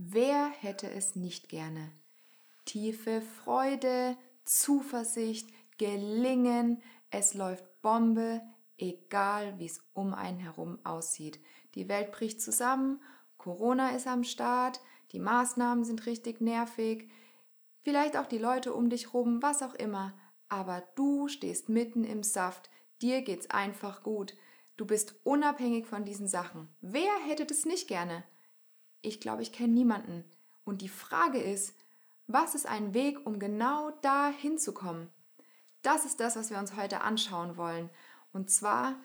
Wer hätte es nicht gerne? Tiefe Freude, Zuversicht, Gelingen, es läuft Bombe, egal wie es um einen herum aussieht. Die Welt bricht zusammen, Corona ist am Start, die Maßnahmen sind richtig nervig, vielleicht auch die Leute um dich rum, was auch immer, aber du stehst mitten im Saft, dir geht's einfach gut. Du bist unabhängig von diesen Sachen. Wer hätte das nicht gerne? Ich glaube, ich kenne niemanden. Und die Frage ist, was ist ein Weg, um genau da hinzukommen? Das ist das, was wir uns heute anschauen wollen. Und zwar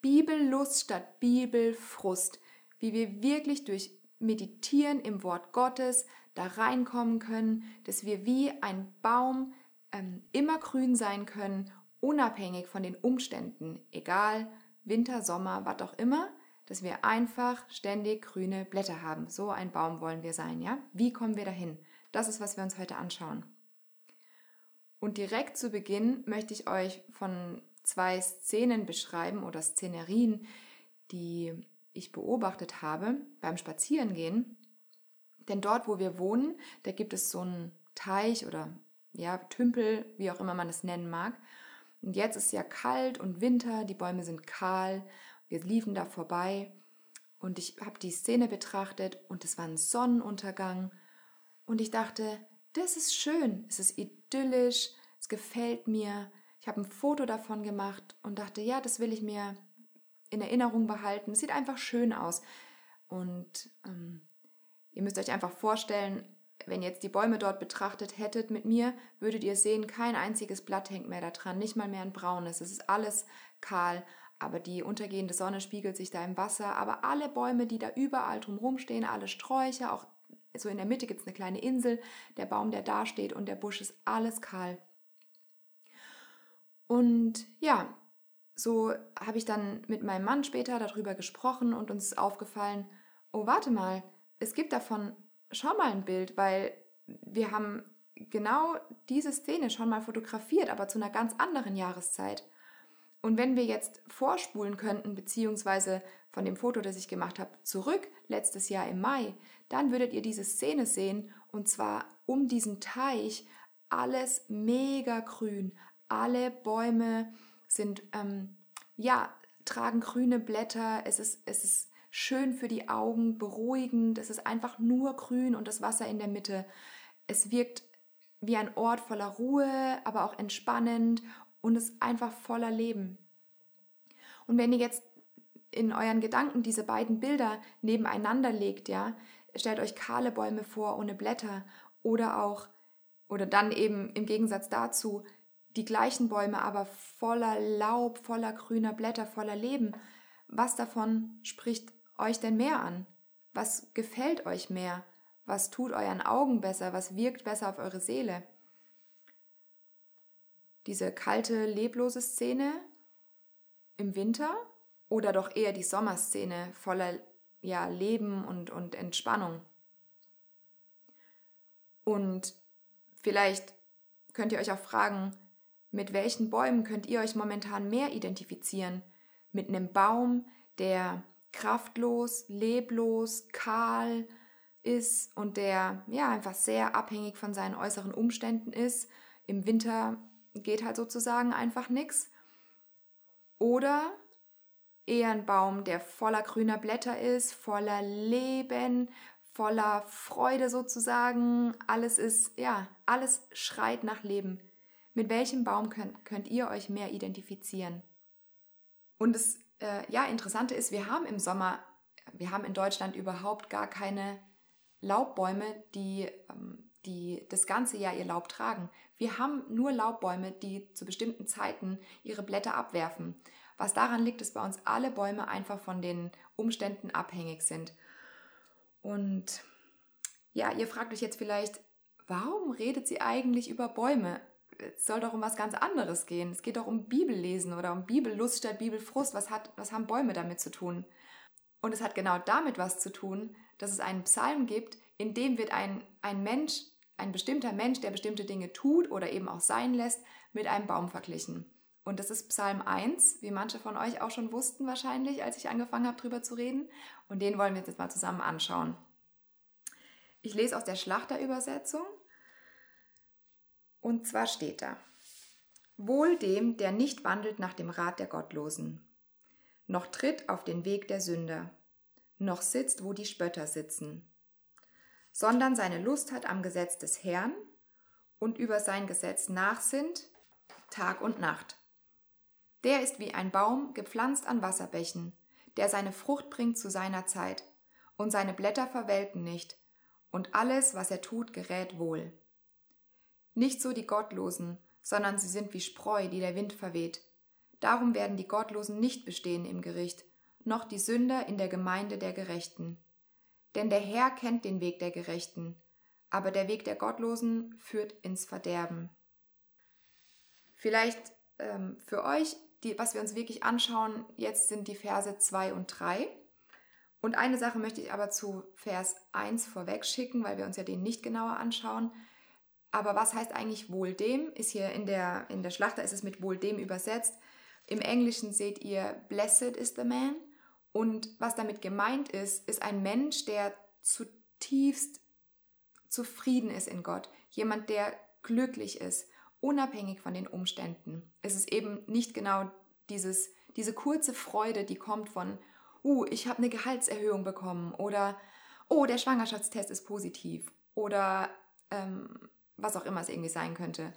Bibellust statt Bibelfrust. Wie wir wirklich durch Meditieren im Wort Gottes da reinkommen können, dass wir wie ein Baum ähm, immer grün sein können, unabhängig von den Umständen, egal Winter, Sommer, was auch immer, dass wir einfach ständig grüne Blätter haben. So ein Baum wollen wir sein, ja? Wie kommen wir dahin? Das ist, was wir uns heute anschauen. Und direkt zu Beginn möchte ich euch von zwei Szenen beschreiben oder Szenerien, die ich beobachtet habe beim Spazierengehen. Denn dort, wo wir wohnen, da gibt es so einen Teich oder ja, Tümpel, wie auch immer man es nennen mag. Und jetzt ist ja kalt und Winter, die Bäume sind kahl, wir liefen da vorbei und ich habe die Szene betrachtet und es war ein Sonnenuntergang und ich dachte, das ist schön, es ist idyllisch, es gefällt mir. Ich habe ein Foto davon gemacht und dachte, ja, das will ich mir in Erinnerung behalten. Es sieht einfach schön aus. Und ähm, ihr müsst euch einfach vorstellen, wenn ihr jetzt die Bäume dort betrachtet hättet mit mir, würdet ihr sehen, kein einziges Blatt hängt mehr da dran, nicht mal mehr ein braunes. Es ist alles kahl, aber die untergehende Sonne spiegelt sich da im Wasser. Aber alle Bäume, die da überall drumherum stehen, alle Sträucher, auch so in der Mitte gibt es eine kleine Insel, der Baum, der da steht und der Busch ist alles kahl. Und ja, so habe ich dann mit meinem Mann später darüber gesprochen und uns ist aufgefallen, oh warte mal, es gibt davon schon mal ein Bild, weil wir haben genau diese Szene schon mal fotografiert, aber zu einer ganz anderen Jahreszeit. Und wenn wir jetzt vorspulen könnten, beziehungsweise von dem Foto, das ich gemacht habe, zurück, letztes Jahr im Mai, dann würdet ihr diese Szene sehen, und zwar um diesen Teich, alles mega grün, alle Bäume sind, ähm, ja, tragen grüne Blätter, es ist, es ist schön für die Augen, beruhigend, es ist einfach nur grün und das Wasser in der Mitte. Es wirkt wie ein Ort voller Ruhe, aber auch entspannend und ist einfach voller Leben. Und wenn ihr jetzt in euren Gedanken diese beiden Bilder nebeneinander legt, ja, stellt euch kahle Bäume vor ohne Blätter oder auch oder dann eben im Gegensatz dazu die gleichen Bäume, aber voller Laub, voller grüner Blätter, voller Leben. Was davon spricht euch denn mehr an? Was gefällt euch mehr? Was tut euren Augen besser? Was wirkt besser auf eure Seele? Diese kalte, leblose Szene im Winter oder doch eher die Sommerszene voller ja, Leben und, und Entspannung? Und vielleicht könnt ihr euch auch fragen, mit welchen Bäumen könnt ihr euch momentan mehr identifizieren? Mit einem Baum, der kraftlos, leblos, kahl ist und der ja einfach sehr abhängig von seinen äußeren Umständen ist. Im Winter geht halt sozusagen einfach nichts. Oder eher ein Baum, der voller grüner Blätter ist, voller Leben, voller Freude sozusagen. Alles ist, ja, alles schreit nach Leben. Mit welchem Baum könnt, könnt ihr euch mehr identifizieren? Und das äh, ja, Interessante ist, wir haben im Sommer, wir haben in Deutschland überhaupt gar keine Laubbäume, die, ähm, die das ganze Jahr ihr Laub tragen. Wir haben nur Laubbäume, die zu bestimmten Zeiten ihre Blätter abwerfen. Was daran liegt, dass bei uns alle Bäume einfach von den Umständen abhängig sind. Und ja, ihr fragt euch jetzt vielleicht, warum redet sie eigentlich über Bäume? es soll doch um was ganz anderes gehen. Es geht doch um Bibellesen oder um Bibellust statt Bibelfrust. Was, hat, was haben Bäume damit zu tun? Und es hat genau damit was zu tun, dass es einen Psalm gibt, in dem wird ein, ein Mensch, ein bestimmter Mensch, der bestimmte Dinge tut oder eben auch sein lässt, mit einem Baum verglichen. Und das ist Psalm 1, wie manche von euch auch schon wussten wahrscheinlich, als ich angefangen habe, darüber zu reden. Und den wollen wir jetzt mal zusammen anschauen. Ich lese aus der Schlachterübersetzung. Und zwar steht da, Wohl dem, der nicht wandelt nach dem Rat der Gottlosen, noch tritt auf den Weg der Sünder, noch sitzt, wo die Spötter sitzen, sondern seine Lust hat am Gesetz des Herrn und über sein Gesetz nachsinnt, Tag und Nacht. Der ist wie ein Baum gepflanzt an Wasserbächen, der seine Frucht bringt zu seiner Zeit, und seine Blätter verwelken nicht, und alles, was er tut, gerät wohl. Nicht so die Gottlosen, sondern sie sind wie Spreu, die der Wind verweht. Darum werden die Gottlosen nicht bestehen im Gericht, noch die Sünder in der Gemeinde der Gerechten. Denn der Herr kennt den Weg der Gerechten, aber der Weg der Gottlosen führt ins Verderben. Vielleicht ähm, für euch, die, was wir uns wirklich anschauen, jetzt sind die Verse 2 und 3. Und eine Sache möchte ich aber zu Vers 1 vorweg schicken, weil wir uns ja den nicht genauer anschauen. Aber was heißt eigentlich wohl dem? Ist hier in der, in der Schlachter ist es mit wohl dem übersetzt. Im Englischen seht ihr Blessed is the man. Und was damit gemeint ist, ist ein Mensch, der zutiefst zufrieden ist in Gott. Jemand, der glücklich ist, unabhängig von den Umständen. Es ist eben nicht genau dieses, diese kurze Freude, die kommt von, uh, ich habe eine Gehaltserhöhung bekommen oder, oh, der Schwangerschaftstest ist positiv oder ähm, was auch immer es irgendwie sein könnte,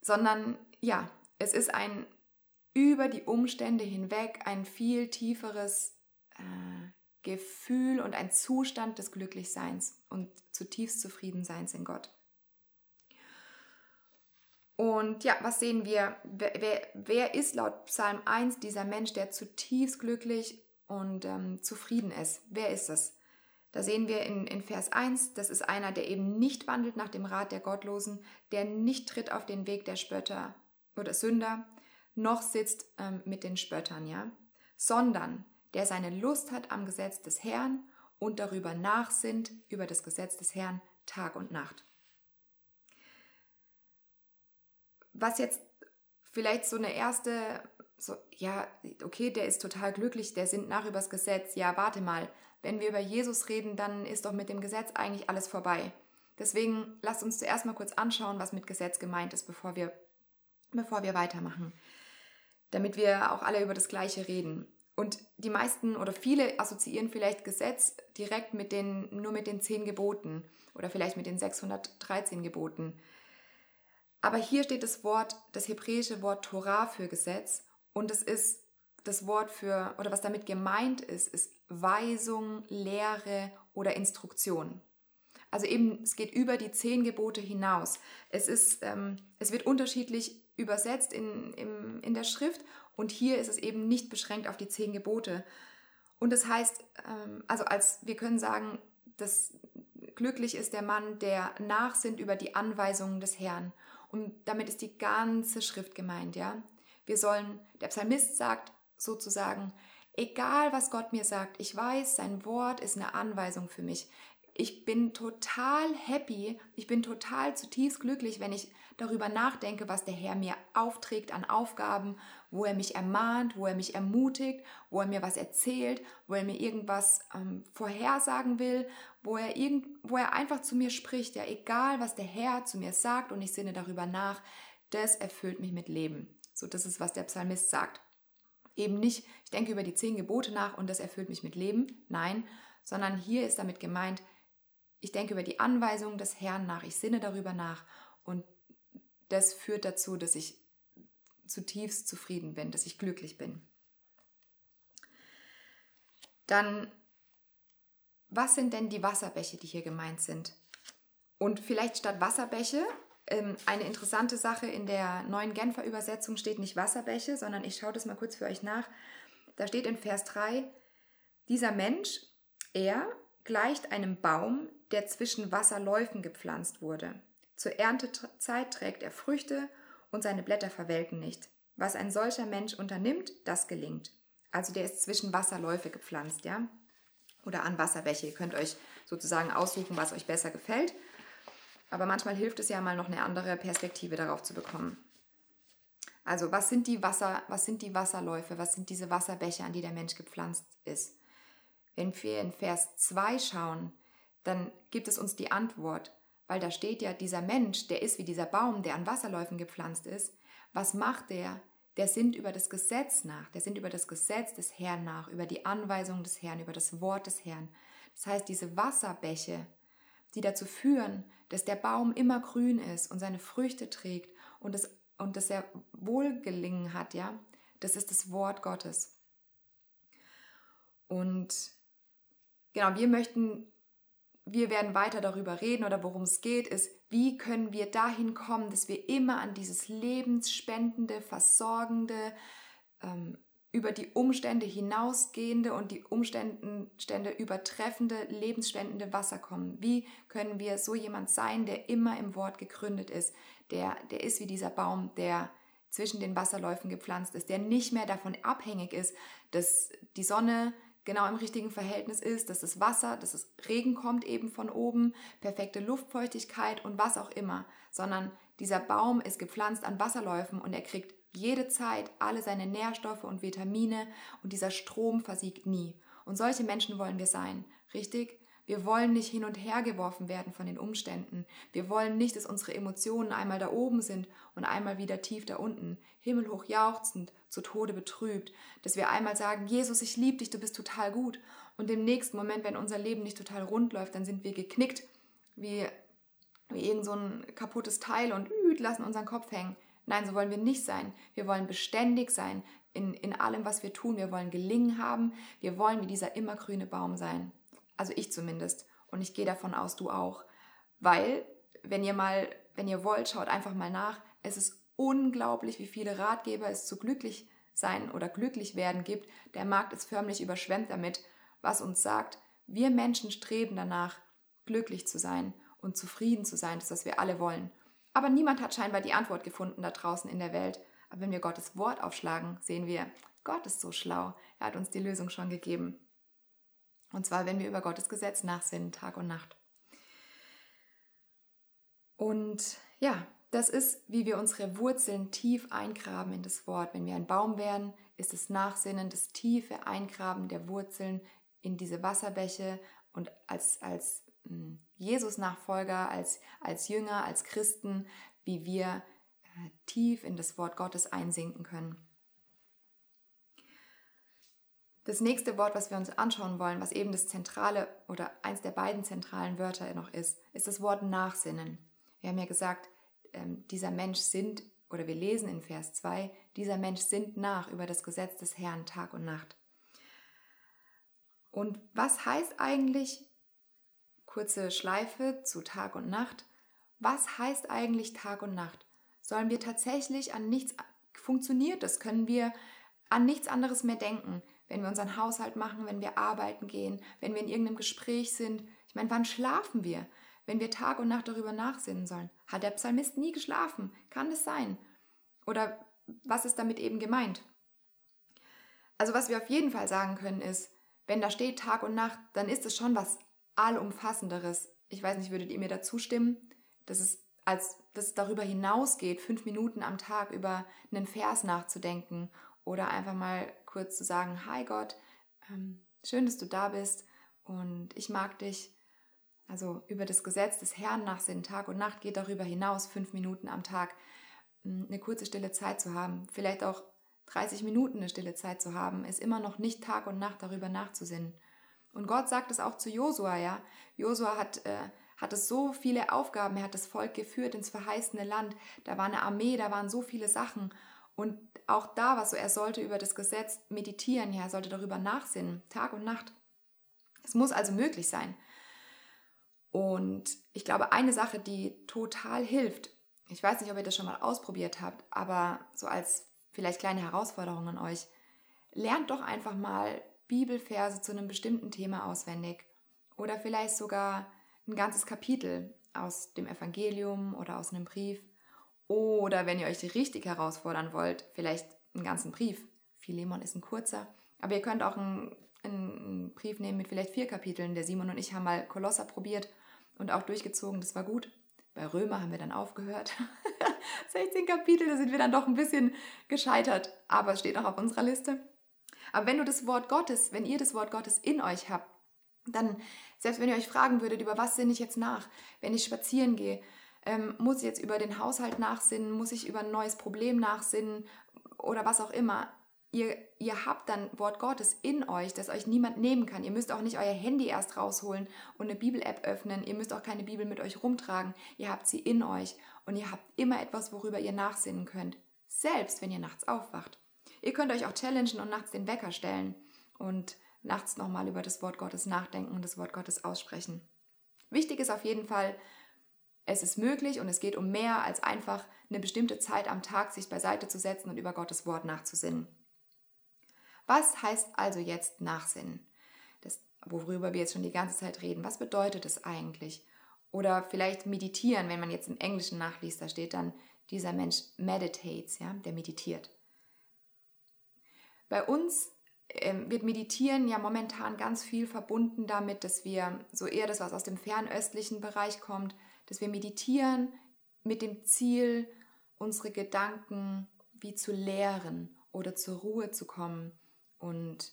sondern ja, es ist ein über die Umstände hinweg ein viel tieferes äh, Gefühl und ein Zustand des Glücklichseins und zutiefst Zufriedenseins in Gott. Und ja, was sehen wir? Wer, wer, wer, ist laut Psalm 1 dieser Mensch, der zutiefst glücklich und ähm, zufrieden ist? Wer ist es? Da sehen wir in, in Vers 1, das ist einer, der eben nicht wandelt nach dem Rat der Gottlosen, der nicht tritt auf den Weg der Spötter oder Sünder, noch sitzt ähm, mit den Spöttern, ja, sondern der seine Lust hat am Gesetz des Herrn und darüber nachsinnt, über das Gesetz des Herrn Tag und Nacht. Was jetzt vielleicht so eine erste, so, ja, okay, der ist total glücklich, der sinnt nach übers Gesetz, ja, warte mal, wenn wir über Jesus reden, dann ist doch mit dem Gesetz eigentlich alles vorbei. Deswegen lasst uns zuerst mal kurz anschauen, was mit Gesetz gemeint ist, bevor wir, bevor wir weitermachen. Damit wir auch alle über das Gleiche reden. Und die meisten oder viele assoziieren vielleicht Gesetz direkt mit den, nur mit den zehn Geboten oder vielleicht mit den 613 Geboten. Aber hier steht das Wort, das hebräische Wort Torah für Gesetz und es ist das Wort für, oder was damit gemeint ist, ist Weisung, Lehre oder Instruktion. Also eben, es geht über die zehn Gebote hinaus. Es, ist, ähm, es wird unterschiedlich übersetzt in, in, in der Schrift und hier ist es eben nicht beschränkt auf die zehn Gebote. Und das heißt, ähm, also als wir können sagen, dass glücklich ist der Mann, der nachsinnt über die Anweisungen des Herrn. Und damit ist die ganze Schrift gemeint, ja. Wir sollen, der Psalmist sagt, sozusagen, egal was Gott mir sagt, ich weiß, sein Wort ist eine Anweisung für mich. Ich bin total happy, ich bin total zutiefst glücklich, wenn ich darüber nachdenke, was der Herr mir aufträgt an Aufgaben, wo er mich ermahnt, wo er mich ermutigt, wo er mir was erzählt, wo er mir irgendwas ähm, vorhersagen will, wo er, irgend, wo er einfach zu mir spricht. Ja, egal was der Herr zu mir sagt und ich sinne darüber nach, das erfüllt mich mit Leben. So, das ist, was der Psalmist sagt. Eben nicht, ich denke über die zehn Gebote nach und das erfüllt mich mit Leben. Nein, sondern hier ist damit gemeint, ich denke über die Anweisungen des Herrn nach, ich sinne darüber nach und das führt dazu, dass ich zutiefst zufrieden bin, dass ich glücklich bin. Dann, was sind denn die Wasserbäche, die hier gemeint sind? Und vielleicht statt Wasserbäche ähm, eine interessante Sache in der neuen Genfer Übersetzung steht nicht Wasserbäche, sondern ich schaue das mal kurz für euch nach. Da steht in Vers 3, dieser Mensch, er gleicht einem Baum, der zwischen Wasserläufen gepflanzt wurde. Zur Erntezeit trägt er Früchte und seine Blätter verwelken nicht. Was ein solcher Mensch unternimmt, das gelingt. Also der ist zwischen Wasserläufe gepflanzt, ja? Oder an Wasserbäche. Ihr könnt euch sozusagen aussuchen, was euch besser gefällt. Aber manchmal hilft es ja mal noch eine andere Perspektive darauf zu bekommen. Also was sind die Wasser, was sind die Wasserläufe, was sind diese Wasserbäche, an die der Mensch gepflanzt ist? Wenn wir in Vers 2 schauen, dann gibt es uns die Antwort, weil da steht ja, dieser Mensch, der ist wie dieser Baum, der an Wasserläufen gepflanzt ist. Was macht der? Der sinnt über das Gesetz nach, der sinnt über das Gesetz des Herrn nach, über die Anweisungen des Herrn, über das Wort des Herrn. Das heißt, diese Wasserbäche, die dazu führen, dass der Baum immer grün ist und seine Früchte trägt und, das, und dass er Wohlgelingen hat, ja, das ist das Wort Gottes. Und genau, wir möchten, wir werden weiter darüber reden oder worum es geht, ist, wie können wir dahin kommen, dass wir immer an dieses lebensspendende, versorgende, ähm, über die Umstände hinausgehende und die Umstände übertreffende, lebensspendende Wasser kommen. Wie können wir so jemand sein, der immer im Wort gegründet ist, der, der ist wie dieser Baum, der zwischen den Wasserläufen gepflanzt ist, der nicht mehr davon abhängig ist, dass die Sonne genau im richtigen Verhältnis ist, dass das Wasser, dass das Regen kommt eben von oben, perfekte Luftfeuchtigkeit und was auch immer, sondern dieser Baum ist gepflanzt an Wasserläufen und er kriegt jede Zeit alle seine Nährstoffe und Vitamine und dieser Strom versiegt nie. Und solche Menschen wollen wir sein, richtig? Wir wollen nicht hin und her geworfen werden von den Umständen. Wir wollen nicht, dass unsere Emotionen einmal da oben sind und einmal wieder tief da unten, himmelhoch jauchzend, zu Tode betrübt. Dass wir einmal sagen, Jesus, ich liebe dich, du bist total gut. Und im nächsten Moment, wenn unser Leben nicht total rund läuft, dann sind wir geknickt, wie, wie irgend so ein kaputtes Teil und üt, lassen unseren Kopf hängen. Nein, so wollen wir nicht sein. Wir wollen beständig sein in, in allem, was wir tun. Wir wollen gelingen haben. Wir wollen wie dieser immergrüne Baum sein. Also ich zumindest. Und ich gehe davon aus, du auch. Weil, wenn ihr mal, wenn ihr wollt, schaut einfach mal nach. Es ist unglaublich, wie viele Ratgeber es zu glücklich sein oder glücklich werden gibt. Der Markt ist förmlich überschwemmt damit, was uns sagt, wir Menschen streben danach, glücklich zu sein und zufrieden zu sein, das was wir alle wollen. Aber niemand hat scheinbar die Antwort gefunden da draußen in der Welt. Aber wenn wir Gottes Wort aufschlagen, sehen wir, Gott ist so schlau. Er hat uns die Lösung schon gegeben. Und zwar, wenn wir über Gottes Gesetz nachsinnen, Tag und Nacht. Und ja, das ist, wie wir unsere Wurzeln tief eingraben in das Wort. Wenn wir ein Baum wären, ist das Nachsinnen, das tiefe Eingraben der Wurzeln in diese Wasserbäche und als, als hm, Jesus-Nachfolger, als, als Jünger, als Christen, wie wir äh, tief in das Wort Gottes einsinken können. Das nächste Wort, was wir uns anschauen wollen, was eben das zentrale oder eins der beiden zentralen Wörter noch ist, ist das Wort Nachsinnen. Wir haben ja gesagt, ähm, dieser Mensch sinnt, oder wir lesen in Vers 2, dieser Mensch sinnt nach über das Gesetz des Herrn Tag und Nacht. Und was heißt eigentlich, kurze Schleife zu Tag und Nacht, was heißt eigentlich Tag und Nacht? Sollen wir tatsächlich an nichts, funktioniert das? Können wir an nichts anderes mehr denken? Wenn wir unseren Haushalt machen, wenn wir arbeiten gehen, wenn wir in irgendeinem Gespräch sind. Ich meine, wann schlafen wir? Wenn wir Tag und Nacht darüber nachsinnen sollen. Hat der Psalmist nie geschlafen? Kann es sein? Oder was ist damit eben gemeint? Also was wir auf jeden Fall sagen können ist, wenn da steht Tag und Nacht, dann ist es schon was allumfassenderes. Ich weiß nicht, würdet ihr mir dazu stimmen, dass es als dass es darüber hinausgeht, fünf Minuten am Tag über einen Vers nachzudenken oder einfach mal kurz zu sagen, hi Gott, ähm, schön, dass du da bist und ich mag dich. Also über das Gesetz des Herrn nach Sinn Tag und Nacht geht darüber hinaus, fünf Minuten am Tag hm, eine kurze stille Zeit zu haben, vielleicht auch 30 Minuten eine stille Zeit zu haben, ist immer noch nicht Tag und Nacht darüber nachzusinnen. Und Gott sagt es auch zu Josua, ja. Josua hat, äh, hatte so viele Aufgaben, er hat das Volk geführt ins verheißene Land, da war eine Armee, da waren so viele Sachen. Und auch da war so, er sollte über das Gesetz meditieren, ja, er sollte darüber nachsinnen, Tag und Nacht. Es muss also möglich sein. Und ich glaube, eine Sache, die total hilft, ich weiß nicht, ob ihr das schon mal ausprobiert habt, aber so als vielleicht kleine Herausforderung an euch, lernt doch einfach mal Bibelverse zu einem bestimmten Thema auswendig oder vielleicht sogar ein ganzes Kapitel aus dem Evangelium oder aus einem Brief oder wenn ihr euch richtig herausfordern wollt, vielleicht einen ganzen Brief. Philemon ist ein kurzer. Aber ihr könnt auch einen, einen Brief nehmen mit vielleicht vier Kapiteln. Der Simon und ich haben mal Kolosser probiert und auch durchgezogen. Das war gut. Bei Römer haben wir dann aufgehört. 16 Kapitel, da sind wir dann doch ein bisschen gescheitert. Aber es steht auch auf unserer Liste. Aber wenn du das Wort Gottes, wenn ihr das Wort Gottes in euch habt, Dann, selbst wenn ihr euch fragen würdet, über was sinne ich jetzt nach, wenn ich spazieren gehe, ähm, muss ich jetzt über den Haushalt nachsinnen, muss ich über ein neues Problem nachsinnen oder was auch immer. Ihr, ihr habt dann Wort Gottes in euch, das euch niemand nehmen kann. Ihr müsst auch nicht euer Handy erst rausholen und eine Bibel-App öffnen. Ihr müsst auch keine Bibel mit euch rumtragen. Ihr habt sie in euch und ihr habt immer etwas, worüber ihr nachsinnen könnt. Selbst wenn ihr nachts aufwacht. Ihr könnt euch auch challengen und nachts den Wecker stellen und nachts nochmal über das Wort Gottes nachdenken und das Wort Gottes aussprechen. Wichtig ist auf jeden Fall, es ist möglich und es geht um mehr als einfach eine bestimmte Zeit am Tag sich beiseite zu setzen und über Gottes Wort nachzusinnen. Was heißt also jetzt Nachsinnen? Das, worüber wir jetzt schon die ganze Zeit reden. Was bedeutet es eigentlich? Oder vielleicht meditieren, wenn man jetzt im Englischen nachliest, da steht dann, dieser Mensch meditates, ja, der meditiert. Bei uns ähm, wird Meditieren ja momentan ganz viel verbunden damit, dass wir so eher das, was aus dem fernöstlichen Bereich kommt, dass wir meditieren mit dem Ziel, unsere Gedanken wie zu lehren oder zur Ruhe zu kommen und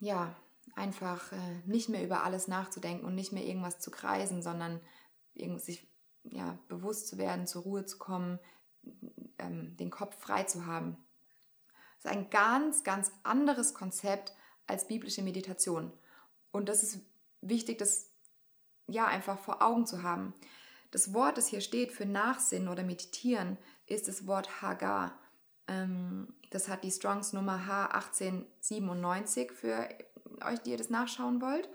ja, einfach äh, nicht mehr über alles nachzudenken und nicht mehr irgendwas zu kreisen, sondern sich ja, bewusst zu werden, zur Ruhe zu kommen, ähm, den Kopf frei zu haben. Das ist ein ganz, ganz anderes Konzept als biblische Meditation. Und das ist wichtig, das ja einfach vor Augen zu haben. Das Wort, das hier steht für Nachsinnen oder Meditieren, ist das Wort Hagar. Ähm, das hat die Strongs Nummer H1897 für euch, die ihr das nachschauen wollt.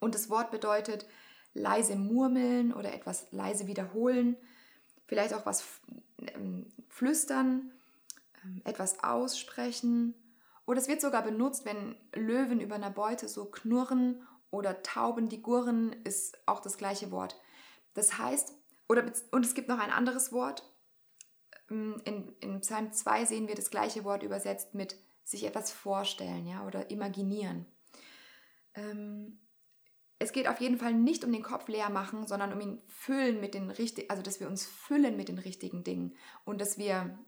Und das Wort bedeutet leise murmeln oder etwas leise wiederholen, vielleicht auch was ähm, flüstern, ähm, etwas aussprechen. Oder es wird sogar benutzt, wenn Löwen über einer Beute so knurren oder Tauben, die gurren, ist auch das gleiche Wort. Das heißt, oder, und es gibt noch ein anderes Wort. Ähm, in, in Psalm 2 sehen wir das gleiche Wort übersetzt mit sich etwas vorstellen ja, oder imaginieren. Ähm, es geht auf jeden Fall nicht um den Kopf leer machen, sondern um ihn füllen mit den richtigen, also dass wir uns füllen mit den richtigen Dingen und dass wir,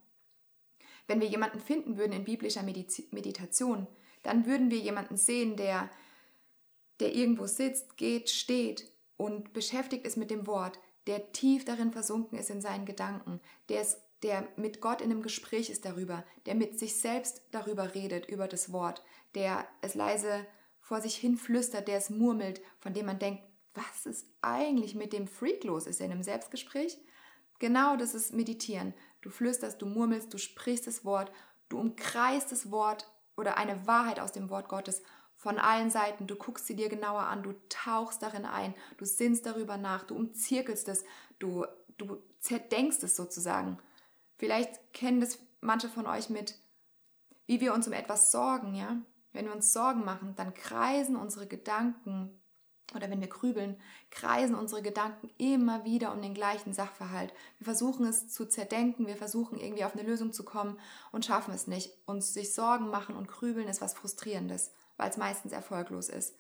wenn wir jemanden finden würden in biblischer Meditation, dann würden wir jemanden sehen, der, der irgendwo sitzt, geht, steht und beschäftigt ist mit dem Wort, der tief darin versunken ist in seinen Gedanken, der, ist, der mit Gott in einem Gespräch ist darüber, der mit sich selbst darüber redet, über das Wort, der es leise vor sich hin flüstert, der es murmelt, von dem man denkt, was ist eigentlich mit dem Freak los? Ist er in einem Selbstgespräch? Genau das ist Meditieren. Du flüsterst, du murmelst, du sprichst das Wort, du umkreist das Wort oder eine Wahrheit aus dem Wort Gottes von allen Seiten. Du guckst sie dir genauer an, du tauchst darin ein, du sinnst darüber nach, du umzirkelst es, du, du zerdenkst es sozusagen. Vielleicht kennen das manche von euch mit, wie wir uns um etwas sorgen, ja? Wenn wir uns Sorgen machen, dann kreisen unsere Gedanken oder wenn wir grübeln, kreisen unsere Gedanken immer wieder um den gleichen Sachverhalt. Wir versuchen es zu zerdenken, wir versuchen irgendwie auf eine Lösung zu kommen und schaffen es nicht. Uns sich Sorgen machen und grübeln ist was Frustrierendes, weil es meistens erfolglos ist.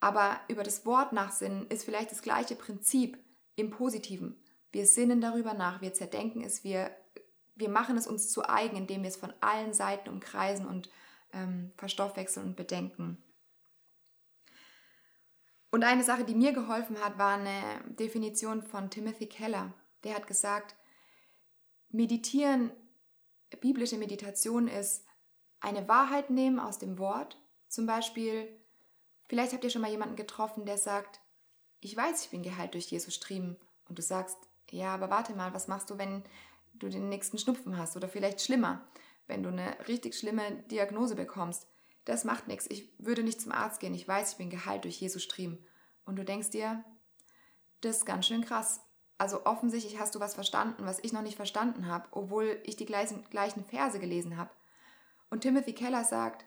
Aber über das Wort nachsinnen ist vielleicht das gleiche Prinzip im Positiven. Wir sinnen darüber nach, wir zerdenken es, wir, wir machen es uns zu eigen, indem wir es von allen Seiten umkreisen und ähm, verstoffwechseln und bedenken. Und eine Sache, die mir geholfen hat, war eine Definition von Timothy Keller. Der hat gesagt, meditieren, biblische Meditation ist eine Wahrheit nehmen aus dem Wort. Zum Beispiel, vielleicht habt ihr schon mal jemanden getroffen, der sagt, ich weiß, ich bin geheilt durch Jesus Striemen. Und du sagst, ja, aber warte mal, was machst du, wenn du den nächsten Schnupfen hast? Oder vielleicht schlimmer wenn du eine richtig schlimme Diagnose bekommst. Das macht nichts. Ich würde nicht zum Arzt gehen. Ich weiß, ich bin geheilt durch Jesus Striemen. Und du denkst dir, das ist ganz schön krass. Also offensichtlich hast du was verstanden, was ich noch nicht verstanden habe, obwohl ich die gleichen, gleichen Verse gelesen habe. Und Timothy Keller sagt,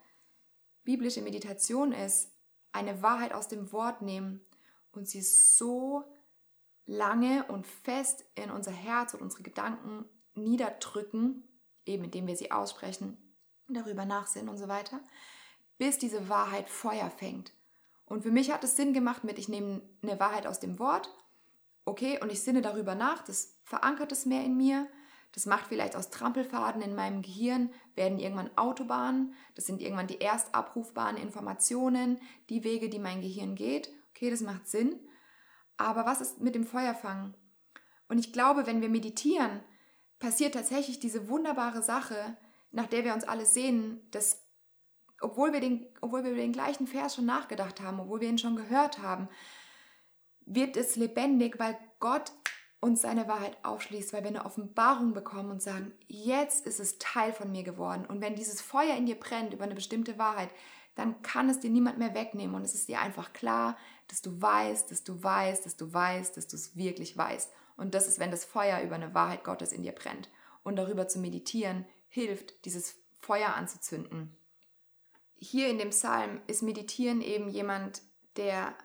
biblische Meditation ist eine Wahrheit aus dem Wort nehmen und sie so lange und fest in unser Herz und unsere Gedanken niederdrücken, eben indem wir sie aussprechen, darüber nachsinnen und so weiter, bis diese Wahrheit Feuer fängt. Und für mich hat es Sinn gemacht mit, ich nehme eine Wahrheit aus dem Wort, okay, und ich sinne darüber nach, das verankert es mehr in mir, Das macht vielleicht aus Trampelfaden in meinem Gehirn, werden irgendwann Autobahnen, das sind irgendwann die erst abrufbaren Informationen, die Wege, die mein Gehirn geht. Okay, das macht Sinn. Aber was ist mit dem Feuerfangen? Und ich glaube, wenn wir meditieren, passiert tatsächlich diese wunderbare Sache, nach der wir uns alle sehnen, dass obwohl wir, den, obwohl wir über den gleichen Vers schon nachgedacht haben, obwohl wir ihn schon gehört haben, wird es lebendig, weil Gott uns seine Wahrheit aufschließt, weil wir eine Offenbarung bekommen und sagen, jetzt ist es Teil von mir geworden. Und wenn dieses Feuer in dir brennt über eine bestimmte Wahrheit, dann kann es dir niemand mehr wegnehmen und es ist dir einfach klar, dass du weißt, dass du weißt, dass du weißt, dass du es wirklich weißt. Und das ist, wenn das Feuer über eine Wahrheit Gottes in dir brennt. Und darüber zu meditieren hilft, dieses Feuer anzuzünden. Hier in dem Psalm ist Meditieren eben jemand, der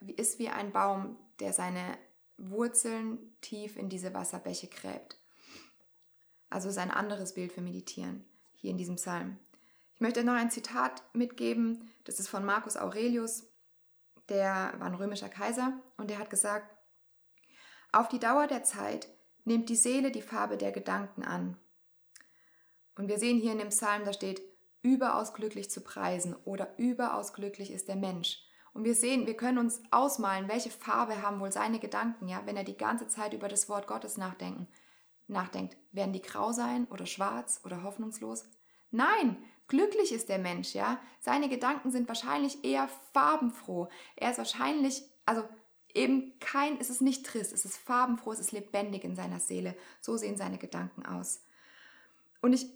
ist wie ein Baum, der seine Wurzeln tief in diese Wasserbäche gräbt. Also ist ein anderes Bild für Meditieren hier in diesem Psalm. Ich möchte noch ein Zitat mitgeben, das ist von Marcus Aurelius, der war ein römischer Kaiser und der hat gesagt, auf die Dauer der Zeit nimmt die Seele die Farbe der Gedanken an. Und wir sehen hier in dem Psalm, da steht, überaus glücklich zu preisen oder überaus glücklich ist der Mensch. Und wir sehen, wir können uns ausmalen, welche Farbe haben wohl seine Gedanken, ja, wenn er die ganze Zeit über das Wort Gottes nachdenken, nachdenkt. Werden die grau sein oder schwarz oder hoffnungslos? Nein, glücklich ist der Mensch, ja. Seine Gedanken sind wahrscheinlich eher farbenfroh. Er ist wahrscheinlich, also eben kein, es ist nicht trist, es ist farbenfroh, es ist lebendig in seiner Seele. So sehen seine Gedanken aus. Und ich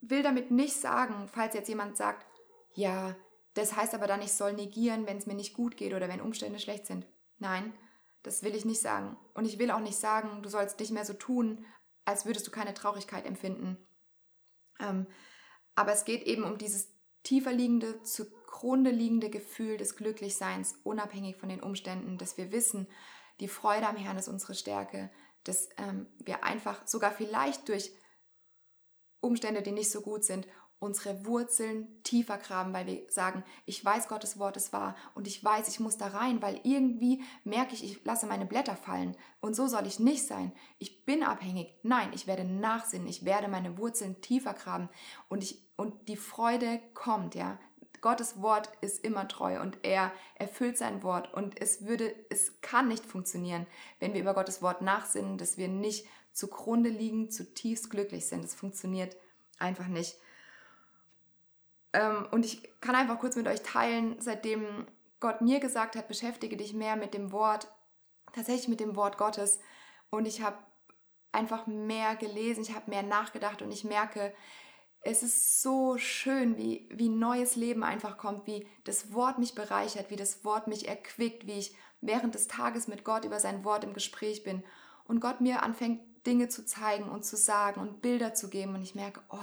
will damit nicht sagen, falls jetzt jemand sagt, ja, das heißt aber dann, ich soll negieren, wenn es mir nicht gut geht oder wenn Umstände schlecht sind. Nein, das will ich nicht sagen. Und ich will auch nicht sagen, du sollst nicht mehr so tun, als würdest du keine Traurigkeit empfinden. Ähm, aber es geht eben um dieses tiefer liegende, zugrunde liegende Gefühl des Glücklichseins, unabhängig von den Umständen, dass wir wissen, die Freude am Herrn ist unsere Stärke, dass ähm, wir einfach sogar vielleicht durch Umstände, die nicht so gut sind, unsere Wurzeln tiefer graben, weil wir sagen, ich weiß, Gottes Wort ist wahr und ich weiß, ich muss da rein, weil irgendwie merke ich, ich lasse meine Blätter fallen und so soll ich nicht sein. Ich bin abhängig. Nein, ich werde nachsinnen, ich werde meine Wurzeln tiefer graben und ich und die Freude kommt, ja. Gottes Wort ist immer treu und er erfüllt sein Wort und es würde es kann nicht funktionieren, wenn wir über Gottes Wort nachsinnen, dass wir nicht zugrunde liegen, zutiefst glücklich sind. Das funktioniert einfach nicht. Ähm, und ich kann einfach kurz mit euch teilen, seitdem Gott mir gesagt hat, beschäftige dich mehr mit dem Wort, tatsächlich mit dem Wort Gottes. Und ich habe einfach mehr gelesen, ich habe mehr nachgedacht und ich merke, es ist so schön, wie, wie neues Leben einfach kommt, wie das Wort mich bereichert, wie das Wort mich erquickt, wie ich während des Tages mit Gott über sein Wort im Gespräch bin und Gott mir anfängt, Dinge zu zeigen und zu sagen und Bilder zu geben und ich merke, oh,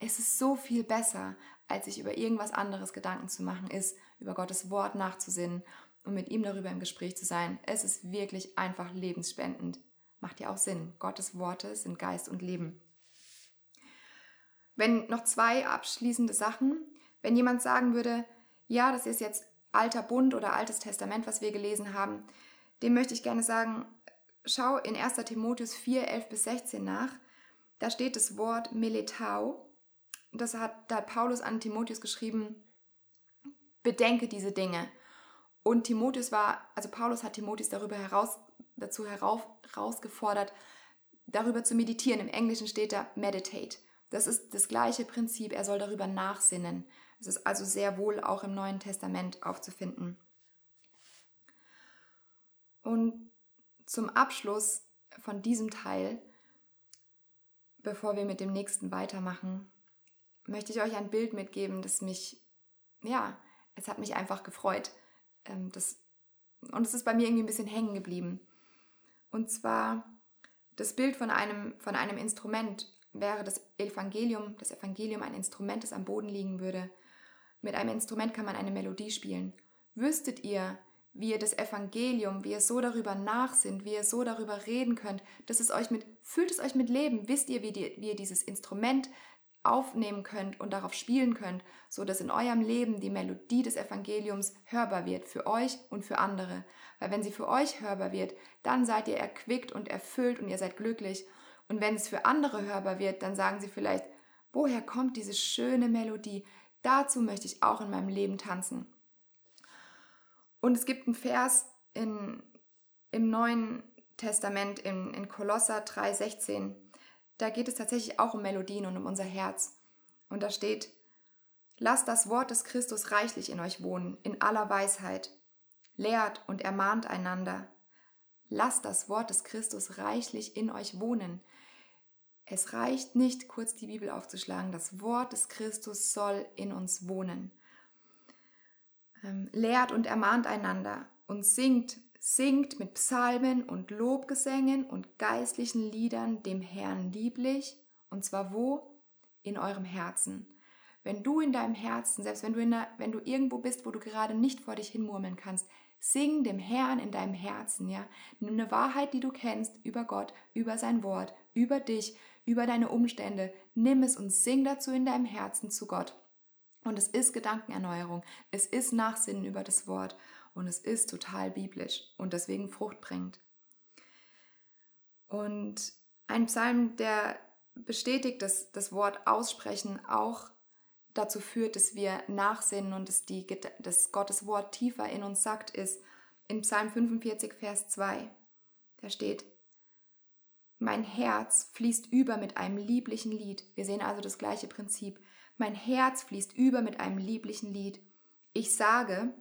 es ist so viel besser, als sich über irgendwas anderes Gedanken zu machen, ist, über Gottes Wort nachzusinnen und mit ihm darüber im Gespräch zu sein. Es ist wirklich einfach lebensspendend. Macht ja auch Sinn. Gottes Worte sind Geist und Leben. Wenn noch zwei abschließende Sachen, wenn jemand sagen würde, ja, das ist jetzt alter Bund oder altes Testament, was wir gelesen haben, dem möchte ich gerne sagen, schau in 1. Timotheus 4, 11 bis 16 nach. Da steht das Wort Meletau das hat, da hat Paulus an Timotheus geschrieben, bedenke diese Dinge. Und Timotheus war, also Paulus hat Timotheus darüber heraus, dazu herausgefordert, darüber zu meditieren. Im Englischen steht da meditate. Das ist das gleiche Prinzip, er soll darüber nachsinnen. Es ist also sehr wohl auch im Neuen Testament aufzufinden. Und zum Abschluss von diesem Teil, bevor wir mit dem nächsten weitermachen, möchte ich euch ein Bild mitgeben, das mich, ja, es hat mich einfach gefreut. Ähm, das, und es ist bei mir irgendwie ein bisschen hängen geblieben. Und zwar das Bild von einem, von einem Instrument wäre das Evangelium, das Evangelium ein Instrument, das am Boden liegen würde. Mit einem Instrument kann man eine Melodie spielen. Wüsstet ihr, wie ihr das Evangelium, wie ihr so darüber nachsinnt, wie ihr so darüber reden könnt, dass es euch mit, fühlt es euch mit Leben, wisst ihr, wie, die, wie ihr dieses Instrument aufnehmen könnt und darauf spielen könnt, so dass in eurem Leben die Melodie des Evangeliums hörbar wird für euch und für andere. Weil wenn sie für euch hörbar wird, dann seid ihr erquickt und erfüllt und ihr seid glücklich. Und wenn es für andere hörbar wird, dann sagen sie vielleicht, woher kommt diese schöne Melodie? Dazu möchte ich auch in meinem Leben tanzen. Und es gibt einen Vers in, im Neuen Testament in, in Kolosser 3,16. Da geht es tatsächlich auch um Melodien und um unser Herz. Und da steht, lasst das Wort des Christus reichlich in euch wohnen, in aller Weisheit. Lehrt und ermahnt einander. Lasst das Wort des Christus reichlich in euch wohnen. Es reicht nicht, kurz die Bibel aufzuschlagen. Das Wort des Christus soll in uns wohnen. Ähm, lehrt und ermahnt einander und singt, singt mit Psalmen und Lobgesängen und geistlichen Liedern dem Herrn lieblich. Und zwar wo? In eurem Herzen. Wenn du in deinem Herzen, selbst wenn du, in der, wenn du irgendwo bist, wo du gerade nicht vor dich hinmurmeln kannst, sing dem Herrn in deinem Herzen, ja. Nimm eine Wahrheit, die du kennst, über Gott, über sein Wort, über dich, über deine Umstände. Nimm es und sing dazu in deinem Herzen zu Gott. Und es ist Gedankenerneuerung, es ist Nachsinnen über das Wort und es ist total biblisch und deswegen Frucht bringt. Und ein Psalm, der bestätigt, dass das Wort aussprechen auch dazu führt, dass wir nachsinnen und dass, die, dass Gottes Wort tiefer in uns sagt, ist in Psalm 45, Vers 2. Da steht, mein Herz fließt über mit einem lieblichen Lied. Wir sehen also das gleiche Prinzip. Mein Herz fließt über mit einem lieblichen Lied. Ich sage,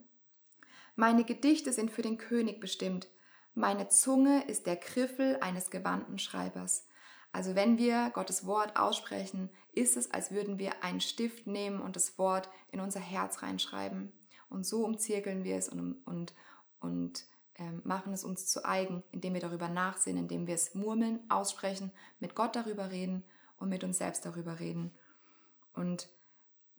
meine Gedichte sind für den König bestimmt. Meine Zunge ist der Griffel eines gewandten Schreibers. Also wenn wir Gottes Wort aussprechen, ist es, als würden wir einen Stift nehmen und das Wort in unser Herz reinschreiben. Und so umzirkeln wir es und, und, und äh, machen es uns zu eigen, indem wir darüber nachsehen, indem wir es murmeln, aussprechen, mit Gott darüber reden und mit uns selbst darüber reden. Und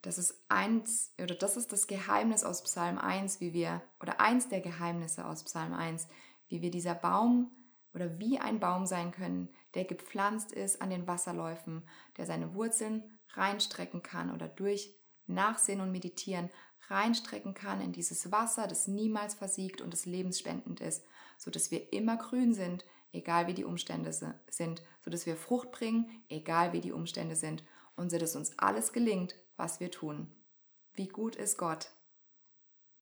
das ist eins, oder das ist das Geheimnis aus Psalm 1, wie wir, oder eins der Geheimnisse aus Psalm 1, wie wir dieser Baum oder wie ein Baum sein können, der gepflanzt ist an den Wasserläufen, der seine Wurzeln reinstrecken kann oder durch Nachsehen und Meditieren reinstrecken kann in dieses Wasser, das niemals versiegt und das lebensspendend ist, sodass wir immer grün sind, egal wie die Umstände sind, sodass wir Frucht bringen, egal wie die Umstände sind und so dass uns alles gelingt, was wir tun. Wie gut ist Gott?